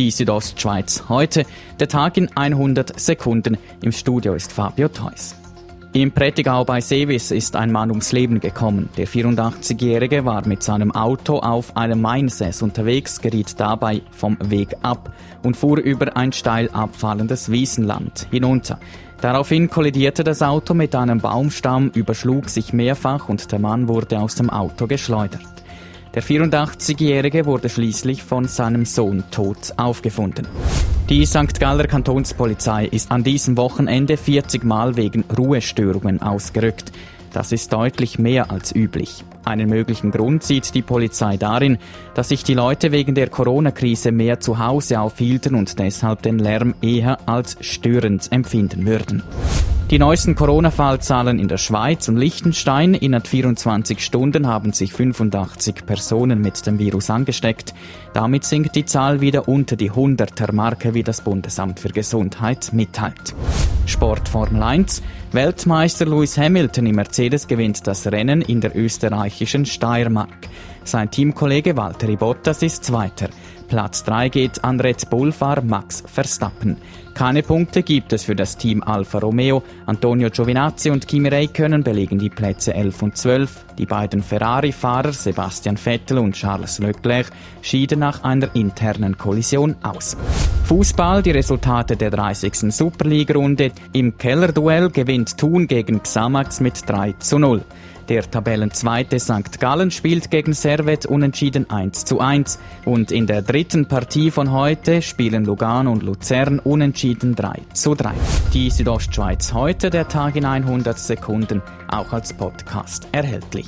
die Südostschweiz heute. Der Tag in 100 Sekunden. Im Studio ist Fabio Theus. Im Prättigau bei Sevis ist ein Mann ums Leben gekommen. Der 84-Jährige war mit seinem Auto auf einem Mainsess unterwegs, geriet dabei vom Weg ab und fuhr über ein steil abfallendes Wiesenland hinunter. Daraufhin kollidierte das Auto mit einem Baumstamm, überschlug sich mehrfach und der Mann wurde aus dem Auto geschleudert. Der 84-Jährige wurde schließlich von seinem Sohn tot aufgefunden. Die St. Galler Kantonspolizei ist an diesem Wochenende 40 Mal wegen Ruhestörungen ausgerückt. Das ist deutlich mehr als üblich. Einen möglichen Grund sieht die Polizei darin, dass sich die Leute wegen der Corona-Krise mehr zu Hause aufhielten und deshalb den Lärm eher als störend empfinden würden. Die neuesten Corona-Fallzahlen in der Schweiz und Liechtenstein. Innerhalb 24 Stunden haben sich 85 Personen mit dem Virus angesteckt. Damit sinkt die Zahl wieder unter die 100er Marke, wie das Bundesamt für Gesundheit mitteilt. Sport Formel 1. Weltmeister Lewis Hamilton im Mercedes gewinnt das Rennen in der österreichischen Steiermark. Sein Teamkollege Valtteri Bottas ist Zweiter. Platz 3 geht an Red Bull-Fahrer Max Verstappen. Keine Punkte gibt es für das Team Alfa Romeo. Antonio Giovinazzi und Kimi Räikkönen belegen die Plätze 11 und 12. Die beiden Ferrari-Fahrer Sebastian Vettel und Charles Leclerc schieden nach einer internen Kollision aus. Fußball, die Resultate der 30. Superliga-Runde. Im Kellerduell gewinnt Thun gegen Xamax mit 3 zu 0. Der Tabellenzweite St. Gallen spielt gegen Servet unentschieden 1 zu 1. Und in der dritten Partie von heute spielen Lugano und Luzern unentschieden 3 zu 3. Die Südostschweiz heute, der Tag in 100 Sekunden, auch als Podcast erhältlich.